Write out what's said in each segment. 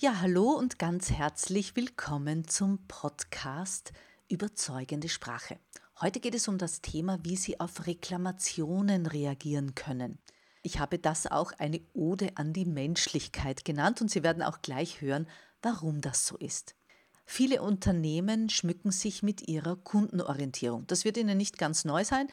Ja, hallo und ganz herzlich willkommen zum Podcast Überzeugende Sprache. Heute geht es um das Thema, wie Sie auf Reklamationen reagieren können. Ich habe das auch eine Ode an die Menschlichkeit genannt und Sie werden auch gleich hören, warum das so ist. Viele Unternehmen schmücken sich mit ihrer Kundenorientierung. Das wird Ihnen nicht ganz neu sein.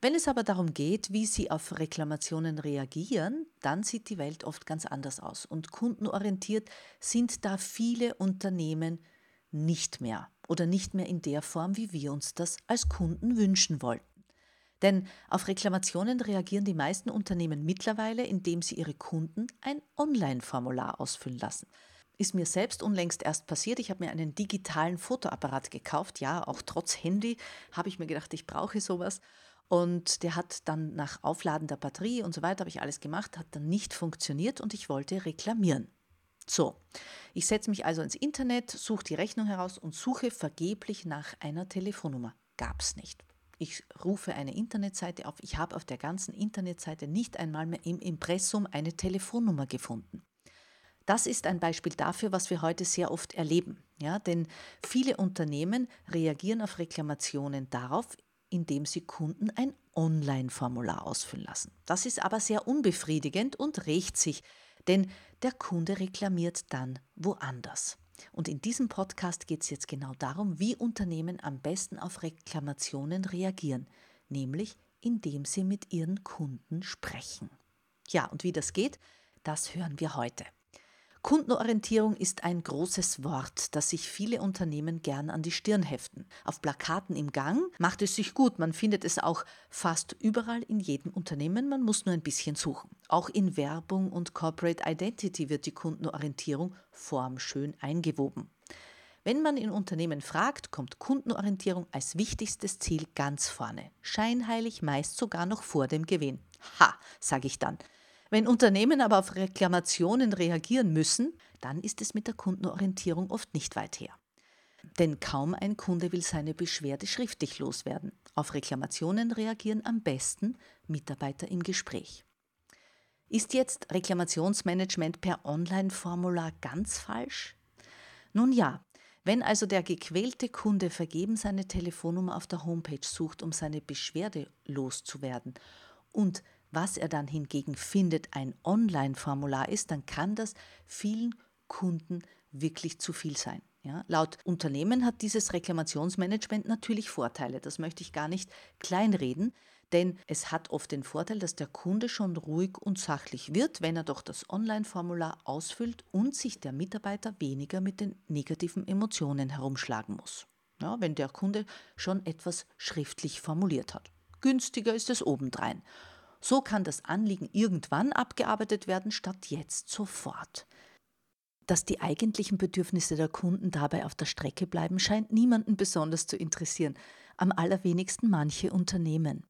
Wenn es aber darum geht, wie Sie auf Reklamationen reagieren, dann sieht die Welt oft ganz anders aus. Und kundenorientiert sind da viele Unternehmen nicht mehr oder nicht mehr in der Form, wie wir uns das als Kunden wünschen wollten. Denn auf Reklamationen reagieren die meisten Unternehmen mittlerweile, indem sie ihre Kunden ein Online-Formular ausfüllen lassen. Ist mir selbst unlängst erst passiert. Ich habe mir einen digitalen Fotoapparat gekauft. Ja, auch trotz Handy habe ich mir gedacht, ich brauche sowas. Und der hat dann nach Aufladen der Batterie und so weiter, habe ich alles gemacht, hat dann nicht funktioniert und ich wollte reklamieren. So, ich setze mich also ins Internet, suche die Rechnung heraus und suche vergeblich nach einer Telefonnummer. Gab es nicht. Ich rufe eine Internetseite auf. Ich habe auf der ganzen Internetseite nicht einmal mehr im Impressum eine Telefonnummer gefunden. Das ist ein Beispiel dafür, was wir heute sehr oft erleben. Ja, denn viele Unternehmen reagieren auf Reklamationen darauf, indem sie Kunden ein Online-Formular ausfüllen lassen. Das ist aber sehr unbefriedigend und rächt sich, denn der Kunde reklamiert dann woanders. Und in diesem Podcast geht es jetzt genau darum, wie Unternehmen am besten auf Reklamationen reagieren, nämlich indem sie mit ihren Kunden sprechen. Ja, und wie das geht, das hören wir heute. Kundenorientierung ist ein großes Wort, das sich viele Unternehmen gern an die Stirn heften. Auf Plakaten im Gang macht es sich gut, man findet es auch fast überall in jedem Unternehmen, man muss nur ein bisschen suchen. Auch in Werbung und Corporate Identity wird die Kundenorientierung formschön eingewoben. Wenn man in Unternehmen fragt, kommt Kundenorientierung als wichtigstes Ziel ganz vorne. Scheinheilig meist sogar noch vor dem Gewinn. Ha, sage ich dann. Wenn Unternehmen aber auf Reklamationen reagieren müssen, dann ist es mit der Kundenorientierung oft nicht weit her. Denn kaum ein Kunde will seine Beschwerde schriftlich loswerden. Auf Reklamationen reagieren am besten Mitarbeiter im Gespräch. Ist jetzt Reklamationsmanagement per Online-Formular ganz falsch? Nun ja, wenn also der gequälte Kunde vergebens seine Telefonnummer auf der Homepage sucht, um seine Beschwerde loszuwerden und was er dann hingegen findet, ein Online-Formular ist, dann kann das vielen Kunden wirklich zu viel sein. Ja, laut Unternehmen hat dieses Reklamationsmanagement natürlich Vorteile. Das möchte ich gar nicht kleinreden, denn es hat oft den Vorteil, dass der Kunde schon ruhig und sachlich wird, wenn er doch das Online-Formular ausfüllt und sich der Mitarbeiter weniger mit den negativen Emotionen herumschlagen muss. Ja, wenn der Kunde schon etwas schriftlich formuliert hat. Günstiger ist es obendrein. So kann das Anliegen irgendwann abgearbeitet werden, statt jetzt sofort. Dass die eigentlichen Bedürfnisse der Kunden dabei auf der Strecke bleiben, scheint niemanden besonders zu interessieren, am allerwenigsten manche Unternehmen.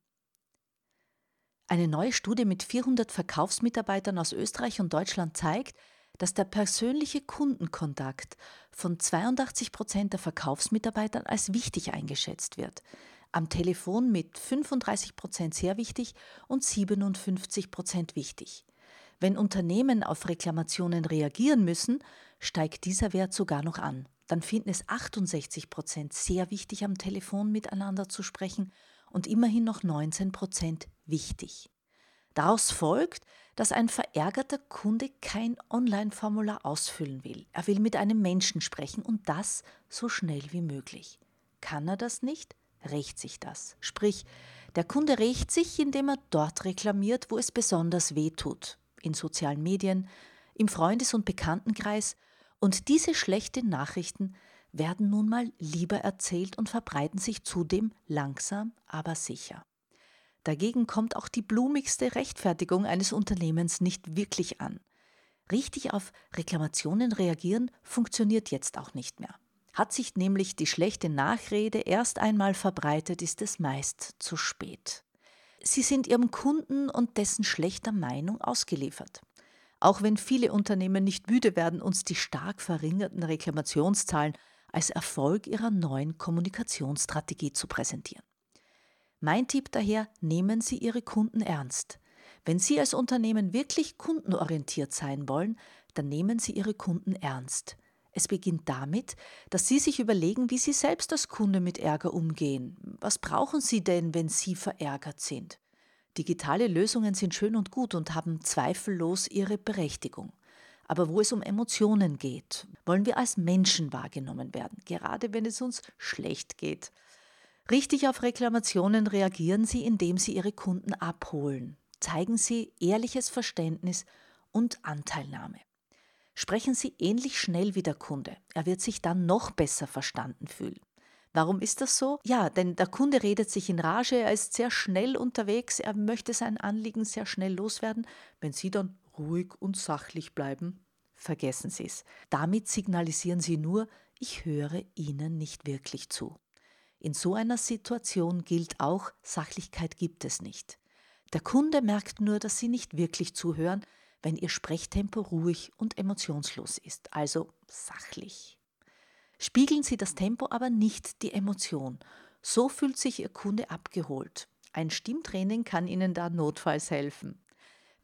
Eine neue Studie mit 400 Verkaufsmitarbeitern aus Österreich und Deutschland zeigt, dass der persönliche Kundenkontakt von 82 Prozent der Verkaufsmitarbeitern als wichtig eingeschätzt wird am Telefon mit 35 Prozent sehr wichtig und 57 Prozent wichtig. Wenn Unternehmen auf Reklamationen reagieren müssen, steigt dieser Wert sogar noch an. Dann finden es 68 Prozent sehr wichtig, am Telefon miteinander zu sprechen und immerhin noch 19 Prozent wichtig. Daraus folgt, dass ein verärgerter Kunde kein Online-Formular ausfüllen will. Er will mit einem Menschen sprechen und das so schnell wie möglich. Kann er das nicht? Rächt sich das. Sprich, der Kunde rächt sich, indem er dort reklamiert, wo es besonders weh tut. In sozialen Medien, im Freundes- und Bekanntenkreis. Und diese schlechten Nachrichten werden nun mal lieber erzählt und verbreiten sich zudem langsam, aber sicher. Dagegen kommt auch die blumigste Rechtfertigung eines Unternehmens nicht wirklich an. Richtig auf Reklamationen reagieren funktioniert jetzt auch nicht mehr. Hat sich nämlich die schlechte Nachrede erst einmal verbreitet, ist es meist zu spät. Sie sind ihrem Kunden und dessen schlechter Meinung ausgeliefert. Auch wenn viele Unternehmen nicht müde werden, uns die stark verringerten Reklamationszahlen als Erfolg ihrer neuen Kommunikationsstrategie zu präsentieren. Mein Tipp daher, nehmen Sie Ihre Kunden ernst. Wenn Sie als Unternehmen wirklich kundenorientiert sein wollen, dann nehmen Sie Ihre Kunden ernst. Es beginnt damit, dass Sie sich überlegen, wie Sie selbst als Kunde mit Ärger umgehen. Was brauchen Sie denn, wenn Sie verärgert sind? Digitale Lösungen sind schön und gut und haben zweifellos ihre Berechtigung. Aber wo es um Emotionen geht, wollen wir als Menschen wahrgenommen werden, gerade wenn es uns schlecht geht. Richtig auf Reklamationen reagieren Sie, indem Sie Ihre Kunden abholen. Zeigen Sie ehrliches Verständnis und Anteilnahme. Sprechen Sie ähnlich schnell wie der Kunde. Er wird sich dann noch besser verstanden fühlen. Warum ist das so? Ja, denn der Kunde redet sich in Rage, er ist sehr schnell unterwegs, er möchte sein Anliegen sehr schnell loswerden. Wenn Sie dann ruhig und sachlich bleiben, vergessen Sie es. Damit signalisieren Sie nur, ich höre Ihnen nicht wirklich zu. In so einer Situation gilt auch, Sachlichkeit gibt es nicht. Der Kunde merkt nur, dass Sie nicht wirklich zuhören, wenn Ihr Sprechtempo ruhig und emotionslos ist, also sachlich. Spiegeln Sie das Tempo aber nicht die Emotion. So fühlt sich Ihr Kunde abgeholt. Ein Stimmtraining kann Ihnen da notfalls helfen.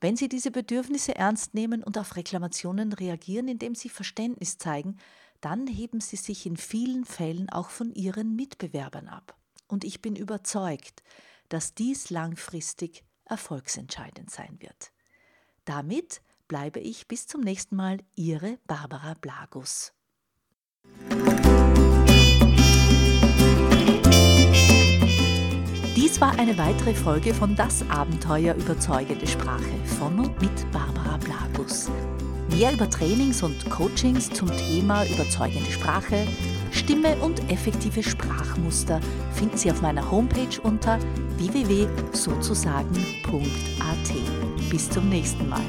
Wenn Sie diese Bedürfnisse ernst nehmen und auf Reklamationen reagieren, indem Sie Verständnis zeigen, dann heben sie sich in vielen Fällen auch von ihren Mitbewerbern ab. Und ich bin überzeugt, dass dies langfristig erfolgsentscheidend sein wird. Damit bleibe ich bis zum nächsten Mal Ihre Barbara Blagus. Dies war eine weitere Folge von Das Abenteuer überzeugende Sprache von und mit Barbara Blagus. Mehr über Trainings und Coachings zum Thema überzeugende Sprache, Stimme und effektive Sprachmuster finden Sie auf meiner Homepage unter www.sozusagen.at. Bis zum nächsten Mal.